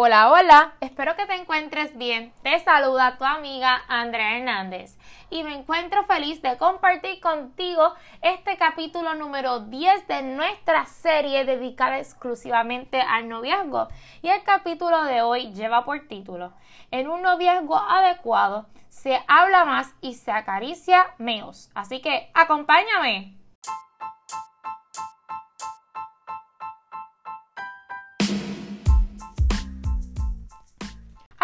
Hola, hola, espero que te encuentres bien. Te saluda tu amiga Andrea Hernández y me encuentro feliz de compartir contigo este capítulo número 10 de nuestra serie dedicada exclusivamente al noviazgo. Y el capítulo de hoy lleva por título En un noviazgo adecuado se habla más y se acaricia menos. Así que acompáñame.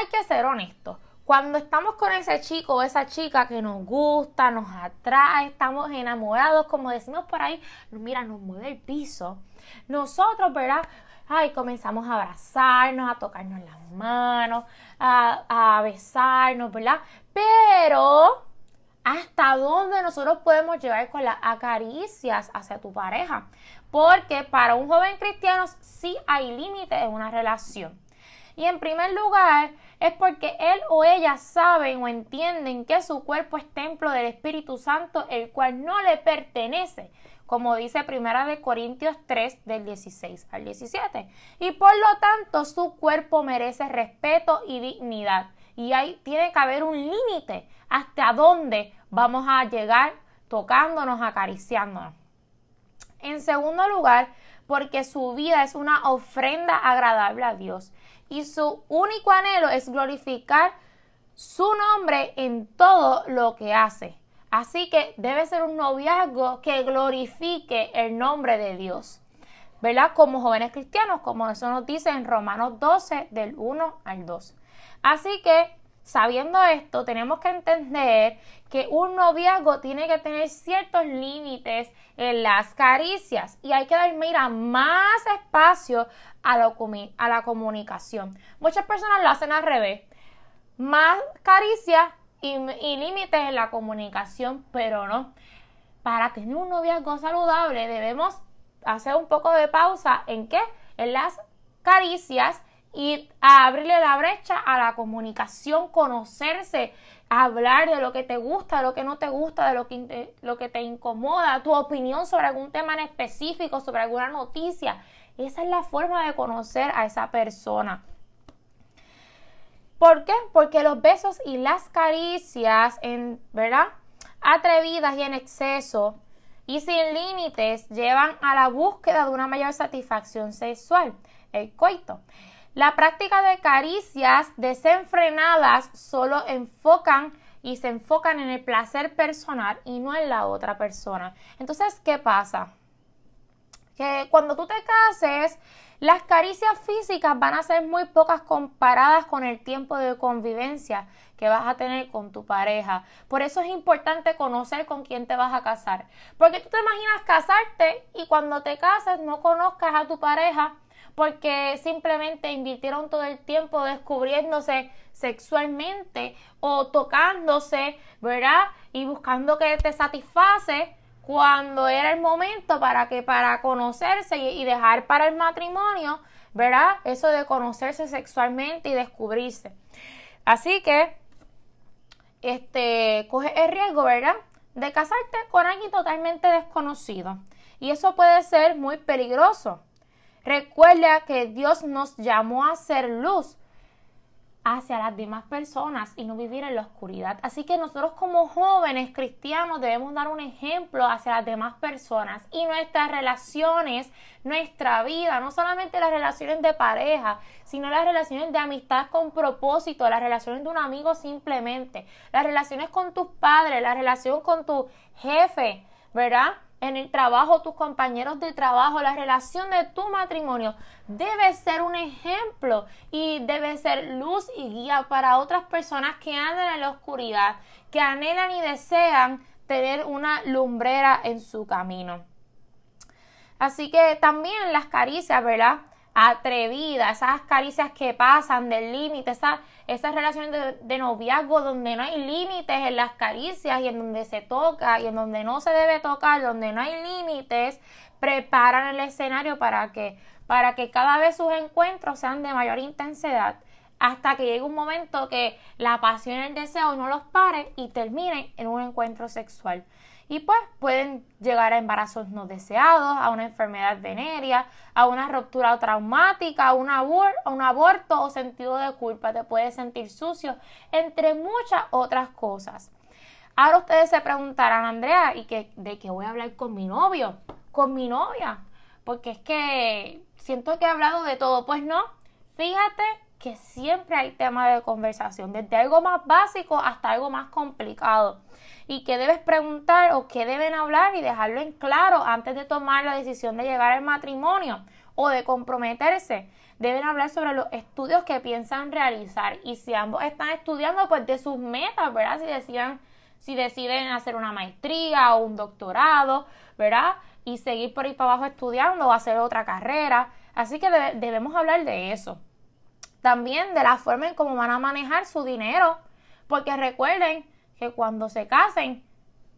Hay que ser honestos. Cuando estamos con ese chico o esa chica que nos gusta, nos atrae, estamos enamorados, como decimos por ahí, mira, nos mueve el piso. Nosotros, ¿verdad? Ay, comenzamos a abrazarnos, a tocarnos las manos, a, a besarnos, ¿verdad? Pero, ¿hasta dónde nosotros podemos llegar con las acaricias hacia tu pareja? Porque para un joven cristiano sí hay límites en una relación. Y en primer lugar, es porque él o ella saben o entienden que su cuerpo es templo del Espíritu Santo, el cual no le pertenece, como dice Primera de Corintios 3 del 16 al 17. Y por lo tanto, su cuerpo merece respeto y dignidad. Y ahí tiene que haber un límite hasta dónde vamos a llegar tocándonos, acariciándonos. En segundo lugar, porque su vida es una ofrenda agradable a Dios y su único anhelo es glorificar su nombre en todo lo que hace. Así que debe ser un noviazgo que glorifique el nombre de Dios. ¿Verdad? Como jóvenes cristianos, como eso nos dice en Romanos 12 del 1 al 2. Así que Sabiendo esto, tenemos que entender que un noviazgo tiene que tener ciertos límites en las caricias y hay que dar, mira, más espacio a la, comunicación. Muchas personas lo hacen al revés. Más caricias y, y límites en la comunicación, pero no. Para tener un noviazgo saludable debemos hacer un poco de pausa en qué? En las caricias y abrirle la brecha a la comunicación, conocerse, hablar de lo que te gusta, de lo que no te gusta, de lo que, lo que te incomoda, tu opinión sobre algún tema en específico, sobre alguna noticia. Esa es la forma de conocer a esa persona. ¿Por qué? Porque los besos y las caricias, en, ¿verdad? Atrevidas y en exceso y sin límites llevan a la búsqueda de una mayor satisfacción sexual, el coito. La práctica de caricias desenfrenadas solo enfocan y se enfocan en el placer personal y no en la otra persona. Entonces, ¿qué pasa? Que cuando tú te cases, las caricias físicas van a ser muy pocas comparadas con el tiempo de convivencia que vas a tener con tu pareja. Por eso es importante conocer con quién te vas a casar. Porque tú te imaginas casarte y cuando te casas no conozcas a tu pareja porque simplemente invirtieron todo el tiempo descubriéndose sexualmente o tocándose, ¿verdad? Y buscando que te satisface cuando era el momento para que para conocerse y, dejar para el matrimonio, ¿verdad? Eso de conocerse sexualmente y descubrirse. Así que este coge el riesgo, ¿verdad? De casarte con alguien totalmente desconocido. Y eso puede ser muy peligroso. Recuerda que Dios nos llamó a ser luz hacia las demás personas y no vivir en la oscuridad. Así que nosotros como jóvenes cristianos debemos dar un ejemplo hacia las demás personas y nuestras relaciones, nuestra vida, no solamente las relaciones de pareja, sino las relaciones de amistad con propósito, las relaciones de un amigo simplemente, las relaciones con tus padres, la relación con tu jefe, ¿verdad? En el trabajo, tus compañeros de trabajo, la relación de tu matrimonio debe ser un ejemplo y debe ser luz y guía para otras personas que andan en la oscuridad, que anhelan y desean tener una lumbrera en su camino. Así que también las caricias, ¿verdad? Atrevidas, esas caricias que pasan del límite, esas esas relaciones de, noviazgo donde no hay límites en las caricias y en donde se toca y en donde no se debe tocar, donde no hay límites, preparan el escenario para que, para que cada vez sus encuentros sean de mayor intensidad hasta que llegue un momento que la pasión y el deseo no los pare y terminen en un encuentro sexual. Y pues pueden llegar a embarazos no deseados, a una enfermedad venérea, a una ruptura traumática, a un, un aborto o sentido de culpa. Te puedes sentir sucio, entre muchas otras cosas. Ahora ustedes se preguntarán, Andrea, ¿y qué, de qué voy a hablar con mi novio? Con mi novia. Porque es que siento que he hablado de todo. Pues no, fíjate que siempre hay tema de conversación, desde algo más básico hasta algo más complicado. Y que debes preguntar o qué deben hablar y dejarlo en claro antes de tomar la decisión de llegar al matrimonio o de comprometerse. Deben hablar sobre los estudios que piensan realizar y si ambos están estudiando, pues de sus metas, ¿verdad? Si deciden, si deciden hacer una maestría o un doctorado, ¿verdad? Y seguir por ahí para abajo estudiando o hacer otra carrera. Así que debemos hablar de eso. También de la forma en cómo van a manejar su dinero. Porque recuerden que cuando se casen,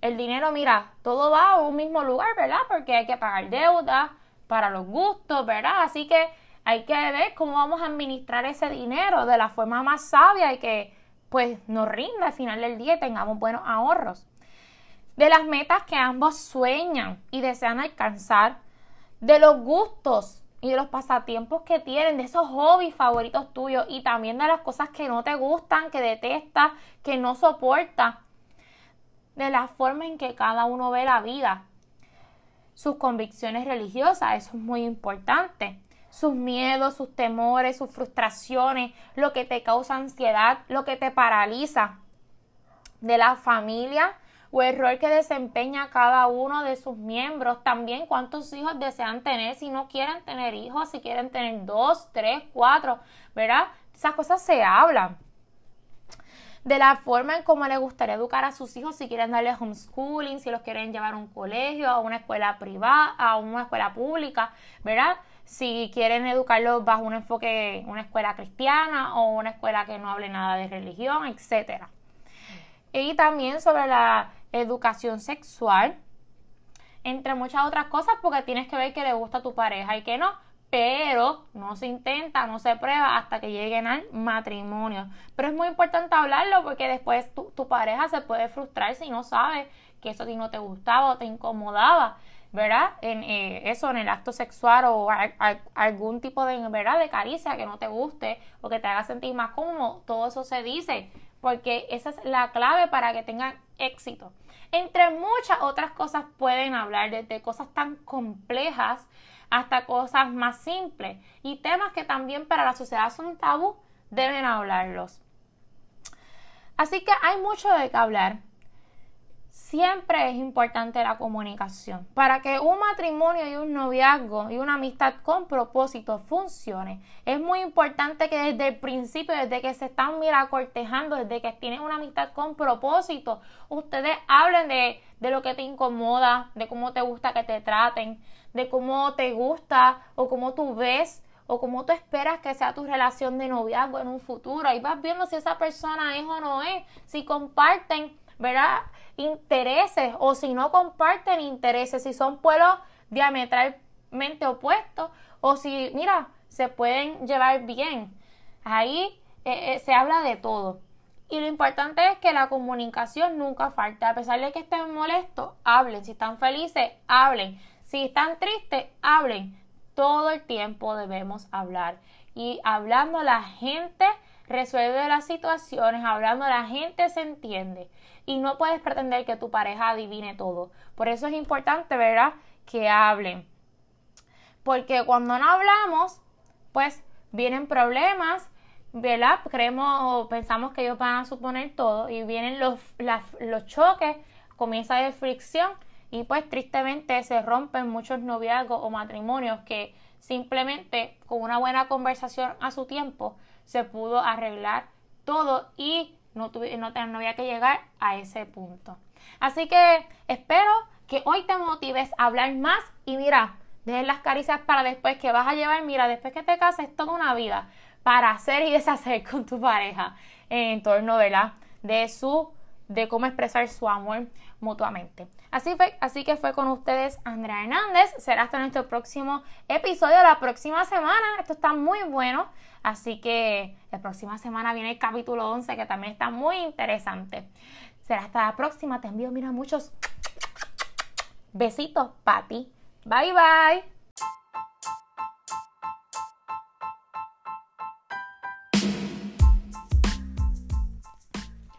el dinero, mira, todo va a un mismo lugar, ¿verdad? Porque hay que pagar deuda para los gustos, ¿verdad? Así que hay que ver cómo vamos a administrar ese dinero de la forma más sabia y que pues nos rinda al final del día y tengamos buenos ahorros. De las metas que ambos sueñan y desean alcanzar, de los gustos y de los pasatiempos que tienen, de esos hobbies favoritos tuyos y también de las cosas que no te gustan, que detestas, que no soportas, de la forma en que cada uno ve la vida, sus convicciones religiosas, eso es muy importante, sus miedos, sus temores, sus frustraciones, lo que te causa ansiedad, lo que te paraliza, de la familia, o el rol que desempeña cada uno de sus miembros, también cuántos hijos desean tener, si no quieren tener hijos, si quieren tener dos, tres, cuatro, ¿verdad? Esas cosas se hablan. De la forma en cómo le gustaría educar a sus hijos, si quieren darle homeschooling, si los quieren llevar a un colegio, a una escuela privada, a una escuela pública, ¿verdad? Si quieren educarlos bajo un enfoque, una escuela cristiana o una escuela que no hable nada de religión, etcétera. Y también sobre la educación sexual, entre muchas otras cosas, porque tienes que ver que le gusta a tu pareja y que no, pero no se intenta, no se prueba hasta que lleguen al matrimonio. Pero es muy importante hablarlo porque después tu, pareja se puede frustrar si no sabe que eso a ti no te gustaba o te incomodaba, ¿verdad? En eh, eso, en el acto sexual o algún tipo de, ¿verdad? de caricia que no te guste o que te haga sentir más cómodo, todo eso se dice porque esa es la clave para que tengan éxito. Entre muchas otras cosas pueden hablar desde cosas tan complejas hasta cosas más simples y temas que también para la sociedad son tabú, deben hablarlos. Así que hay mucho de qué hablar siempre es importante la comunicación. Para que un matrimonio y un noviazgo y una amistad con propósito funcione, es muy importante que desde el principio, desde que se están mira cortejando, desde que tienen una amistad con propósito, ustedes hablen de, de lo que te incomoda, de cómo te gusta que te traten, de cómo te gusta o cómo tú ves o cómo tú esperas que sea tu relación de noviazgo en un futuro. Ahí vas viendo si esa persona es o no es, si comparten, ¿verdad? intereses o si no comparten intereses, si son pueblos diametralmente opuestos o si, mira, se pueden llevar bien. Ahí eh, eh, se habla de todo. Y lo importante es que la comunicación nunca falte. A pesar de que estén molestos, hablen. Si están felices, hablen. Si están tristes, hablen. Todo el tiempo debemos hablar. Y hablando la gente resuelve las situaciones, hablando la gente se entiende y no puedes pretender que tu pareja adivine todo. Por eso es importante, ¿verdad? Que hablen. Porque cuando no hablamos, pues vienen problemas, ¿verdad? Creemos o pensamos que ellos van a suponer todo y vienen los, los choques, comienza a haber fricción y pues tristemente se rompen muchos noviazgos o matrimonios que simplemente con una buena conversación a su tiempo se pudo arreglar todo y no, tuve, no, no había que llegar a ese punto. Así que espero que hoy te motives a hablar más y mira, dejen las caricias para después que vas a llevar, mira, después que te cases toda una vida para hacer y deshacer con tu pareja en torno, ¿verdad? De su, de cómo expresar su amor mutuamente. Así, fue, así que fue con ustedes Andrea Hernández. Será hasta nuestro próximo episodio la próxima semana. Esto está muy bueno. Así que la próxima semana viene el capítulo 11 que también está muy interesante. Será hasta la próxima. Te envío, mira, muchos Besitos, Pati. Bye bye.